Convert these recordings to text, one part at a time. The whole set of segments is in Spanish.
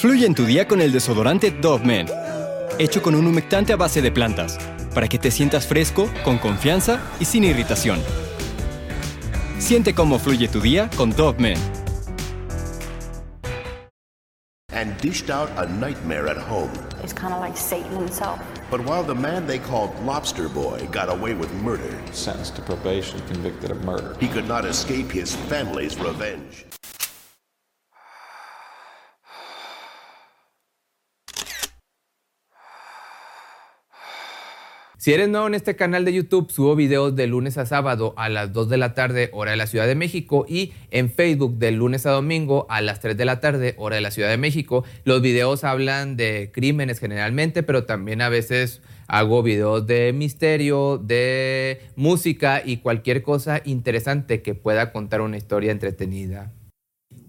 Fluye en tu día con el desodorante Dove Men, hecho con un humectante a base de plantas, para que te sientas fresco, con confianza y sin irritación. Siente cómo fluye tu día con Dove Men. and dished out a nightmare at home. It's kind of like Satan himself. But while the man they called Lobster Boy got away with murder, sentenced to probation, convicted of murder. he could not escape his family's revenge. Si eres nuevo en este canal de YouTube, subo videos de lunes a sábado a las 2 de la tarde, hora de la Ciudad de México, y en Facebook de lunes a domingo a las 3 de la tarde, hora de la Ciudad de México. Los videos hablan de crímenes generalmente, pero también a veces hago videos de misterio, de música y cualquier cosa interesante que pueda contar una historia entretenida.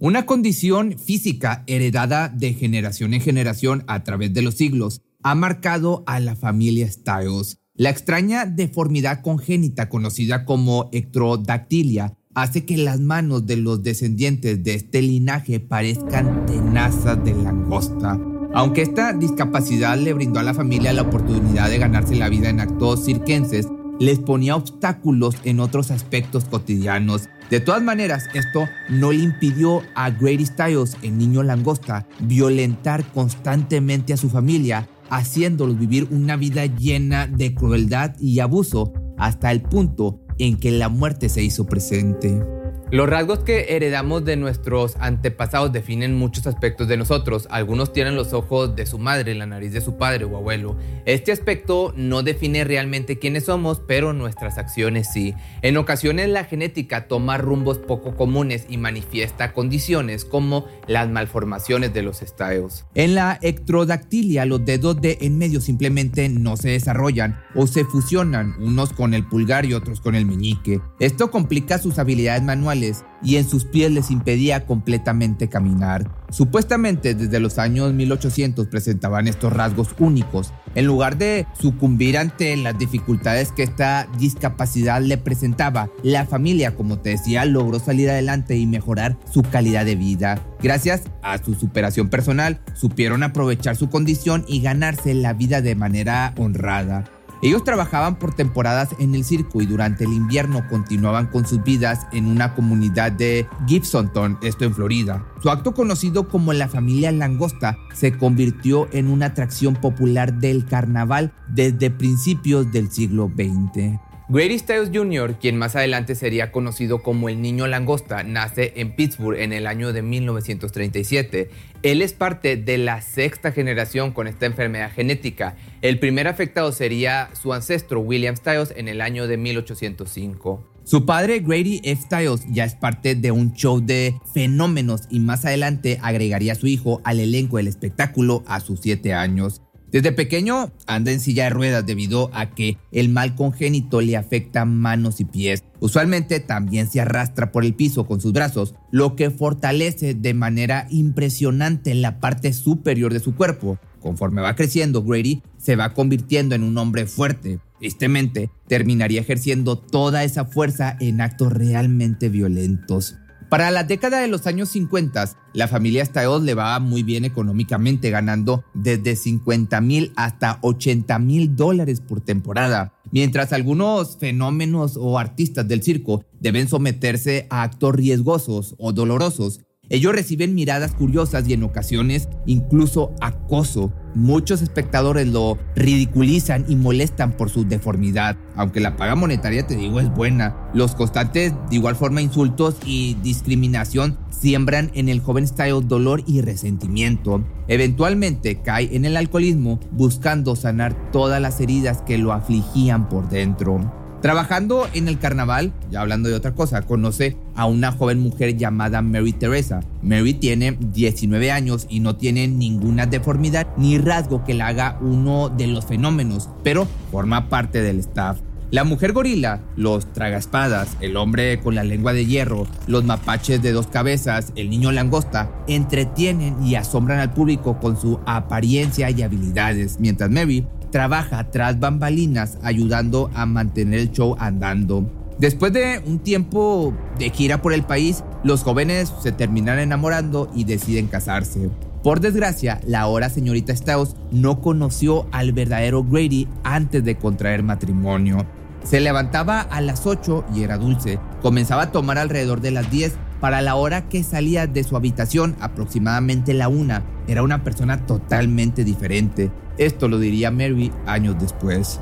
Una condición física heredada de generación en generación a través de los siglos ha marcado a la familia Styles. La extraña deformidad congénita conocida como ectrodactilia hace que las manos de los descendientes de este linaje parezcan tenazas de langosta. Aunque esta discapacidad le brindó a la familia la oportunidad de ganarse la vida en actos circenses, les ponía obstáculos en otros aspectos cotidianos. De todas maneras, esto no le impidió a Grady Styles, el niño langosta, violentar constantemente a su familia haciéndolos vivir una vida llena de crueldad y abuso hasta el punto en que la muerte se hizo presente. Los rasgos que heredamos de nuestros antepasados definen muchos aspectos de nosotros. Algunos tienen los ojos de su madre, la nariz de su padre o abuelo. Este aspecto no define realmente quiénes somos, pero nuestras acciones sí. En ocasiones la genética toma rumbos poco comunes y manifiesta condiciones como las malformaciones de los estados. En la ectrodactilia los dedos de en medio simplemente no se desarrollan o se fusionan unos con el pulgar y otros con el meñique. Esto complica sus habilidades manuales y en sus pies les impedía completamente caminar. Supuestamente desde los años 1800 presentaban estos rasgos únicos. En lugar de sucumbir ante las dificultades que esta discapacidad le presentaba, la familia, como te decía, logró salir adelante y mejorar su calidad de vida. Gracias a su superación personal, supieron aprovechar su condición y ganarse la vida de manera honrada. Ellos trabajaban por temporadas en el circo y durante el invierno continuaban con sus vidas en una comunidad de Gibsonton, esto en Florida. Su acto conocido como la familia langosta se convirtió en una atracción popular del carnaval desde principios del siglo XX. Grady Styles Jr., quien más adelante sería conocido como el Niño Langosta, nace en Pittsburgh en el año de 1937. Él es parte de la sexta generación con esta enfermedad genética. El primer afectado sería su ancestro William Styles en el año de 1805. Su padre Grady F. Styles ya es parte de un show de fenómenos y más adelante agregaría a su hijo al elenco del espectáculo a sus 7 años. Desde pequeño anda en silla de ruedas debido a que el mal congénito le afecta manos y pies. Usualmente también se arrastra por el piso con sus brazos, lo que fortalece de manera impresionante la parte superior de su cuerpo. Conforme va creciendo, Grady se va convirtiendo en un hombre fuerte. Tristemente, terminaría ejerciendo toda esa fuerza en actos realmente violentos. Para la década de los años 50, la familia Styles le va muy bien económicamente, ganando desde 50 mil hasta 80 mil dólares por temporada, mientras algunos fenómenos o artistas del circo deben someterse a actos riesgosos o dolorosos. Ellos reciben miradas curiosas y en ocasiones incluso acoso. Muchos espectadores lo ridiculizan y molestan por su deformidad, aunque la paga monetaria, te digo, es buena. Los constantes, de igual forma, insultos y discriminación siembran en el joven Style dolor y resentimiento. Eventualmente cae en el alcoholismo buscando sanar todas las heridas que lo afligían por dentro. Trabajando en el carnaval, ya hablando de otra cosa, conoce a una joven mujer llamada Mary Teresa. Mary tiene 19 años y no tiene ninguna deformidad ni rasgo que la haga uno de los fenómenos, pero forma parte del staff. La mujer gorila, los tragaspadas, el hombre con la lengua de hierro, los mapaches de dos cabezas, el niño langosta, entretienen y asombran al público con su apariencia y habilidades, mientras Mary trabaja tras bambalinas ayudando a mantener el show andando. Después de un tiempo de gira por el país, los jóvenes se terminan enamorando y deciden casarse. Por desgracia, la ahora señorita Staus no conoció al verdadero Grady antes de contraer matrimonio. Se levantaba a las 8 y era dulce. Comenzaba a tomar alrededor de las 10 para la hora que salía de su habitación, aproximadamente la 1. Era una persona totalmente diferente. Esto lo diría Mary años después.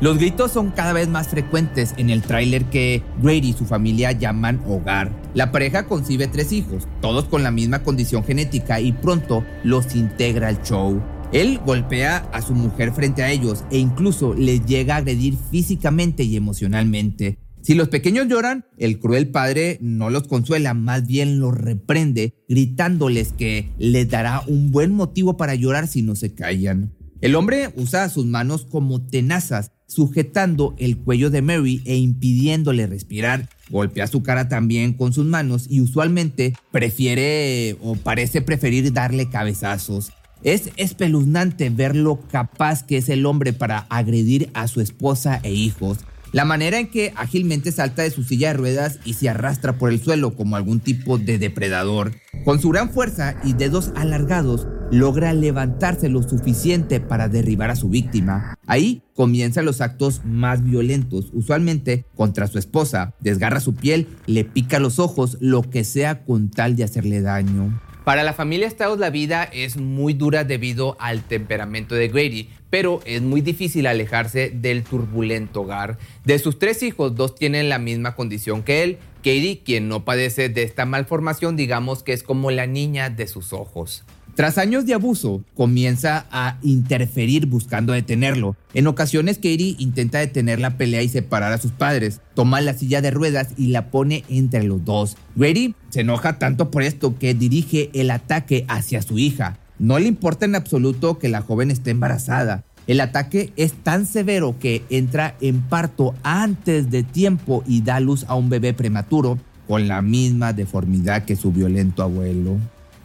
Los gritos son cada vez más frecuentes en el tráiler que Grady y su familia llaman hogar. La pareja concibe tres hijos, todos con la misma condición genética y pronto los integra al show. Él golpea a su mujer frente a ellos e incluso les llega a agredir físicamente y emocionalmente. Si los pequeños lloran, el cruel padre no los consuela, más bien los reprende, gritándoles que les dará un buen motivo para llorar si no se callan. El hombre usa sus manos como tenazas sujetando el cuello de Mary e impidiéndole respirar. Golpea su cara también con sus manos y usualmente prefiere o parece preferir darle cabezazos. Es espeluznante ver lo capaz que es el hombre para agredir a su esposa e hijos. La manera en que ágilmente salta de su silla de ruedas y se arrastra por el suelo como algún tipo de depredador. Con su gran fuerza y dedos alargados, logra levantarse lo suficiente para derribar a su víctima. Ahí comienzan los actos más violentos, usualmente contra su esposa. Desgarra su piel, le pica los ojos, lo que sea con tal de hacerle daño. Para la familia Strauss la vida es muy dura debido al temperamento de Grady, pero es muy difícil alejarse del turbulento hogar. De sus tres hijos, dos tienen la misma condición que él. Katie, quien no padece de esta malformación, digamos que es como la niña de sus ojos. Tras años de abuso, comienza a interferir buscando detenerlo. En ocasiones, Katie intenta detener la pelea y separar a sus padres. Toma la silla de ruedas y la pone entre los dos. Grady se enoja tanto por esto que dirige el ataque hacia su hija. No le importa en absoluto que la joven esté embarazada. El ataque es tan severo que entra en parto antes de tiempo y da luz a un bebé prematuro con la misma deformidad que su violento abuelo.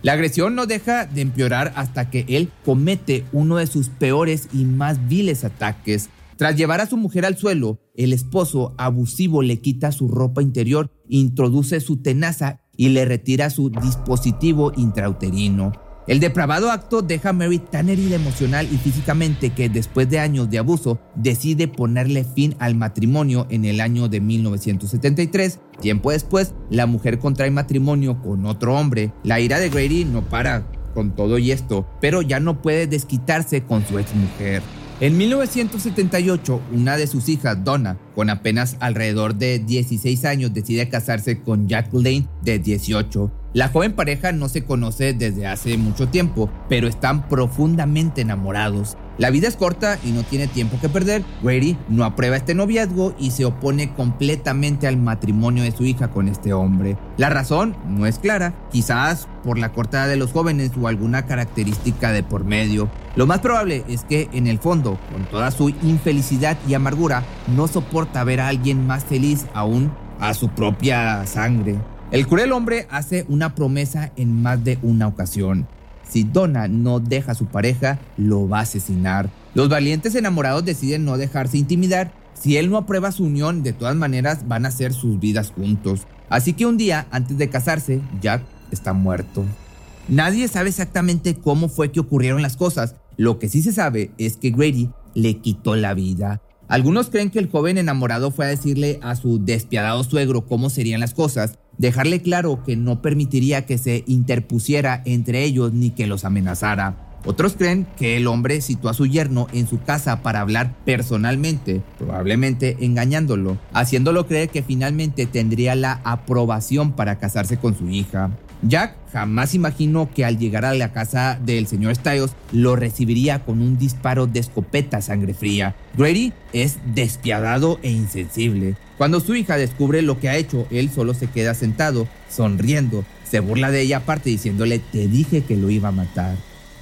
La agresión no deja de empeorar hasta que él comete uno de sus peores y más viles ataques. Tras llevar a su mujer al suelo, el esposo abusivo le quita su ropa interior, introduce su tenaza y le retira su dispositivo intrauterino. El depravado acto deja a Mary tan herida emocional y físicamente que después de años de abuso decide ponerle fin al matrimonio en el año de 1973. Tiempo después, la mujer contrae matrimonio con otro hombre. La ira de Grady no para con todo y esto, pero ya no puede desquitarse con su exmujer. En 1978, una de sus hijas, Donna, con apenas alrededor de 16 años, decide casarse con Jack Lane, de 18. La joven pareja no se conoce desde hace mucho tiempo, pero están profundamente enamorados. La vida es corta y no tiene tiempo que perder. Grady no aprueba este noviazgo y se opone completamente al matrimonio de su hija con este hombre. La razón no es clara, quizás por la cortada de los jóvenes o alguna característica de por medio. Lo más probable es que en el fondo, con toda su infelicidad y amargura, no soporta ver a alguien más feliz aún a su propia sangre. El cruel hombre hace una promesa en más de una ocasión. Si Donna no deja a su pareja, lo va a asesinar. Los valientes enamorados deciden no dejarse intimidar. Si él no aprueba su unión, de todas maneras van a hacer sus vidas juntos. Así que un día, antes de casarse, Jack está muerto. Nadie sabe exactamente cómo fue que ocurrieron las cosas. Lo que sí se sabe es que Grady le quitó la vida. Algunos creen que el joven enamorado fue a decirle a su despiadado suegro cómo serían las cosas, dejarle claro que no permitiría que se interpusiera entre ellos ni que los amenazara. Otros creen que el hombre citó a su yerno en su casa para hablar personalmente, probablemente engañándolo, haciéndolo creer que finalmente tendría la aprobación para casarse con su hija. Jack jamás imaginó que al llegar a la casa del señor Styles lo recibiría con un disparo de escopeta sangre fría. Grady es despiadado e insensible. Cuando su hija descubre lo que ha hecho, él solo se queda sentado, sonriendo. Se burla de ella aparte diciéndole, te dije que lo iba a matar.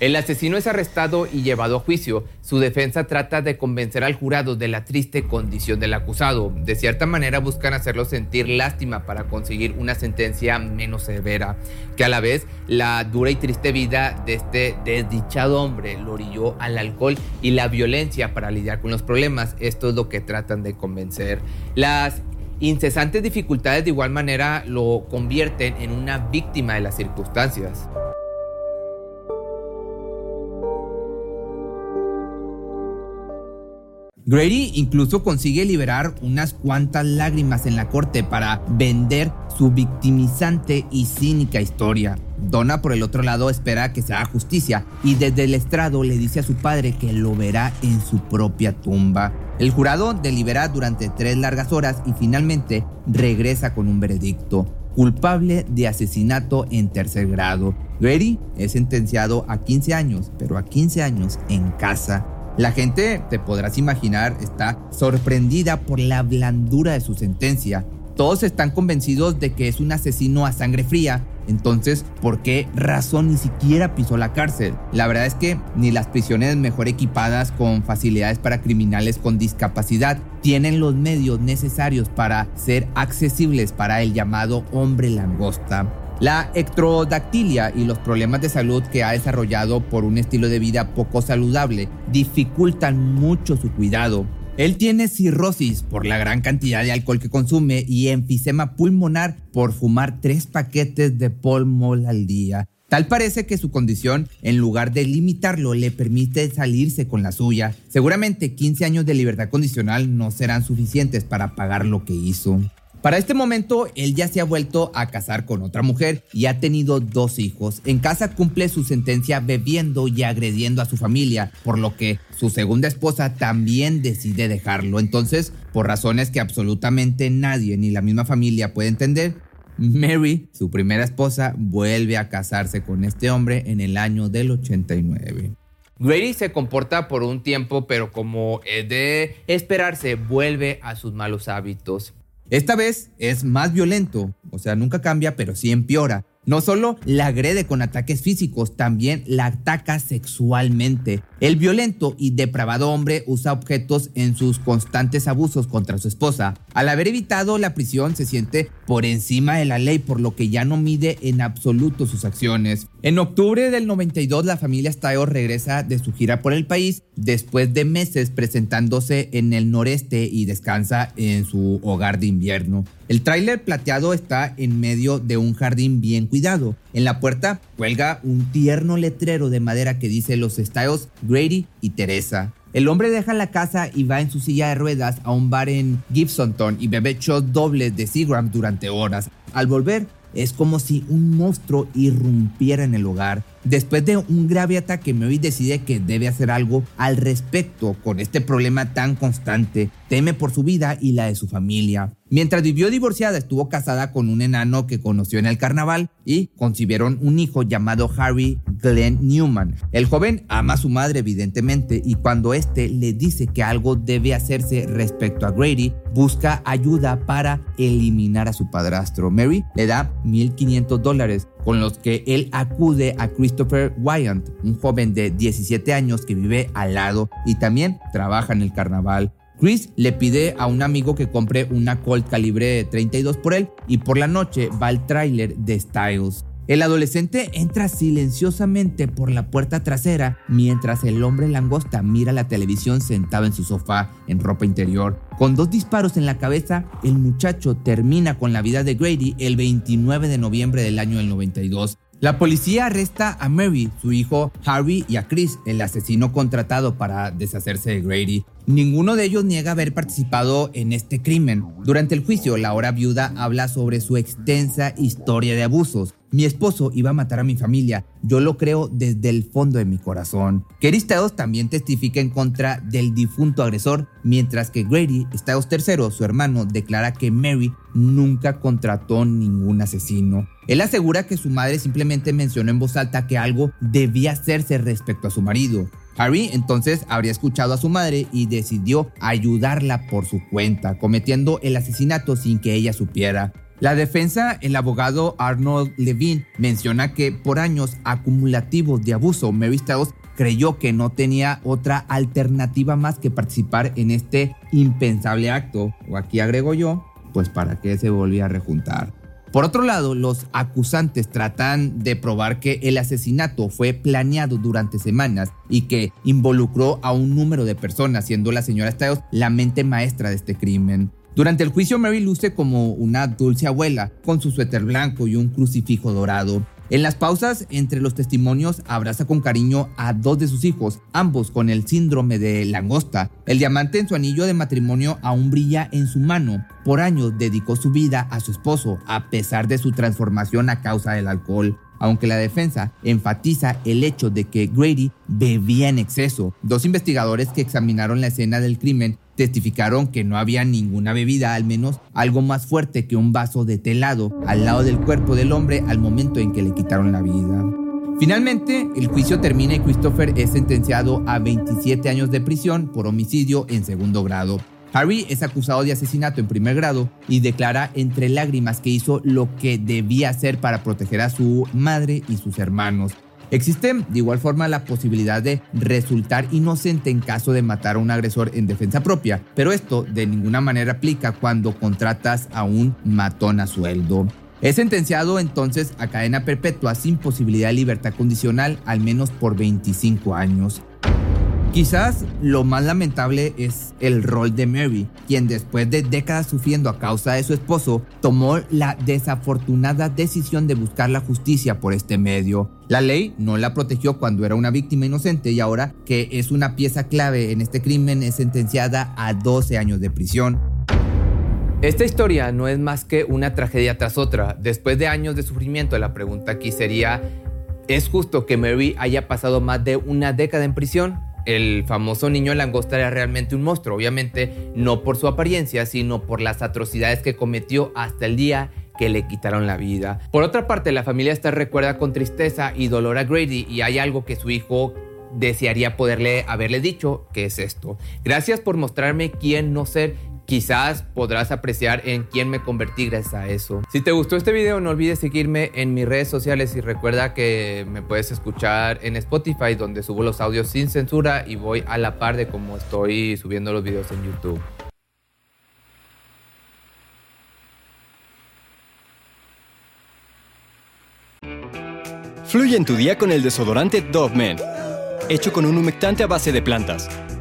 El asesino es arrestado y llevado a juicio. Su defensa trata de convencer al jurado de la triste condición del acusado. De cierta manera buscan hacerlo sentir lástima para conseguir una sentencia menos severa, que a la vez la dura y triste vida de este desdichado hombre lo orilló al alcohol y la violencia para lidiar con los problemas. Esto es lo que tratan de convencer. Las incesantes dificultades de igual manera lo convierten en una víctima de las circunstancias. Grady incluso consigue liberar unas cuantas lágrimas en la corte para vender su victimizante y cínica historia. Donna, por el otro lado, espera que se haga justicia y desde el estrado le dice a su padre que lo verá en su propia tumba. El jurado delibera durante tres largas horas y finalmente regresa con un veredicto culpable de asesinato en tercer grado. Grady es sentenciado a 15 años, pero a 15 años en casa. La gente, te podrás imaginar, está sorprendida por la blandura de su sentencia. Todos están convencidos de que es un asesino a sangre fría entonces, ¿por qué razón ni siquiera pisó la cárcel? La verdad es que ni las prisiones mejor equipadas con facilidades para criminales con discapacidad tienen los medios necesarios para ser accesibles para el llamado hombre langosta. La ectrodactilia y los problemas de salud que ha desarrollado por un estilo de vida poco saludable dificultan mucho su cuidado. Él tiene cirrosis por la gran cantidad de alcohol que consume y enfisema pulmonar por fumar tres paquetes de polmol al día. Tal parece que su condición, en lugar de limitarlo, le permite salirse con la suya. Seguramente 15 años de libertad condicional no serán suficientes para pagar lo que hizo. Para este momento, él ya se ha vuelto a casar con otra mujer y ha tenido dos hijos. En casa cumple su sentencia bebiendo y agrediendo a su familia, por lo que su segunda esposa también decide dejarlo. Entonces, por razones que absolutamente nadie ni la misma familia puede entender, Mary, su primera esposa, vuelve a casarse con este hombre en el año del 89. Grady se comporta por un tiempo, pero como es de esperarse, vuelve a sus malos hábitos. Esta vez es más violento, o sea, nunca cambia, pero sí empeora. No solo la agrede con ataques físicos, también la ataca sexualmente. El violento y depravado hombre usa objetos en sus constantes abusos contra su esposa. Al haber evitado la prisión se siente por encima de la ley por lo que ya no mide en absoluto sus acciones. En octubre del 92 la familia Style regresa de su gira por el país después de meses presentándose en el noreste y descansa en su hogar de invierno. El tráiler plateado está en medio de un jardín bien cuidado. En la puerta cuelga un tierno letrero de madera que dice los Styles, Grady y Teresa. El hombre deja la casa y va en su silla de ruedas a un bar en Gibsonton y bebe shots dobles de Seagram durante horas. Al volver, es como si un monstruo irrumpiera en el hogar. Después de un grave ataque, Mary decide que debe hacer algo al respecto con este problema tan constante. Teme por su vida y la de su familia. Mientras vivió divorciada, estuvo casada con un enano que conoció en el carnaval y concibieron un hijo llamado Harry Glenn Newman. El joven ama a su madre, evidentemente, y cuando éste le dice que algo debe hacerse respecto a Grady, busca ayuda para eliminar a su padrastro. Mary le da 1.500 dólares con los que él acude a Christopher Wyant, un joven de 17 años que vive al lado y también trabaja en el carnaval. Chris le pide a un amigo que compre una Colt calibre 32 por él y por la noche va al tráiler de Styles. El adolescente entra silenciosamente por la puerta trasera mientras el hombre langosta mira la televisión sentado en su sofá en ropa interior. Con dos disparos en la cabeza, el muchacho termina con la vida de Grady el 29 de noviembre del año 92. La policía arresta a Mary, su hijo Harry y a Chris, el asesino contratado para deshacerse de Grady. Ninguno de ellos niega haber participado en este crimen. Durante el juicio, la hora viuda habla sobre su extensa historia de abusos. Mi esposo iba a matar a mi familia. Yo lo creo desde el fondo de mi corazón. Kerry Stiles también testifica en contra del difunto agresor, mientras que Grady Stiles III, su hermano, declara que Mary nunca contrató ningún asesino. Él asegura que su madre simplemente mencionó en voz alta que algo debía hacerse respecto a su marido. Harry entonces habría escuchado a su madre y decidió ayudarla por su cuenta, cometiendo el asesinato sin que ella supiera. La defensa, el abogado Arnold Levine, menciona que por años acumulativos de abuso, Mary Stiles creyó que no tenía otra alternativa más que participar en este impensable acto. O aquí agrego yo, pues para qué se volvía a rejuntar. Por otro lado, los acusantes tratan de probar que el asesinato fue planeado durante semanas y que involucró a un número de personas, siendo la señora Stiles la mente maestra de este crimen. Durante el juicio, Mary luce como una dulce abuela, con su suéter blanco y un crucifijo dorado. En las pausas entre los testimonios abraza con cariño a dos de sus hijos, ambos con el síndrome de langosta. El diamante en su anillo de matrimonio aún brilla en su mano. Por años dedicó su vida a su esposo, a pesar de su transformación a causa del alcohol aunque la defensa enfatiza el hecho de que Grady bebía en exceso. Dos investigadores que examinaron la escena del crimen testificaron que no había ninguna bebida, al menos algo más fuerte que un vaso de telado, al lado del cuerpo del hombre al momento en que le quitaron la vida. Finalmente, el juicio termina y Christopher es sentenciado a 27 años de prisión por homicidio en segundo grado. Harry es acusado de asesinato en primer grado y declara entre lágrimas que hizo lo que debía hacer para proteger a su madre y sus hermanos. Existe de igual forma la posibilidad de resultar inocente en caso de matar a un agresor en defensa propia, pero esto de ninguna manera aplica cuando contratas a un matón a sueldo. Es sentenciado entonces a cadena perpetua sin posibilidad de libertad condicional al menos por 25 años. Quizás lo más lamentable es el rol de Mary, quien después de décadas sufriendo a causa de su esposo, tomó la desafortunada decisión de buscar la justicia por este medio. La ley no la protegió cuando era una víctima inocente y ahora que es una pieza clave en este crimen es sentenciada a 12 años de prisión. Esta historia no es más que una tragedia tras otra. Después de años de sufrimiento, la pregunta aquí sería, ¿es justo que Mary haya pasado más de una década en prisión? El famoso niño langosta era realmente un monstruo, obviamente no por su apariencia, sino por las atrocidades que cometió hasta el día que le quitaron la vida. Por otra parte, la familia está recuerda con tristeza y dolor a Grady y hay algo que su hijo desearía poderle haberle dicho, que es esto. Gracias por mostrarme quién no ser quizás podrás apreciar en quién me convertí gracias a eso. Si te gustó este video, no olvides seguirme en mis redes sociales y recuerda que me puedes escuchar en Spotify, donde subo los audios sin censura y voy a la par de cómo estoy subiendo los videos en YouTube. Fluye en tu día con el desodorante Dove Men, hecho con un humectante a base de plantas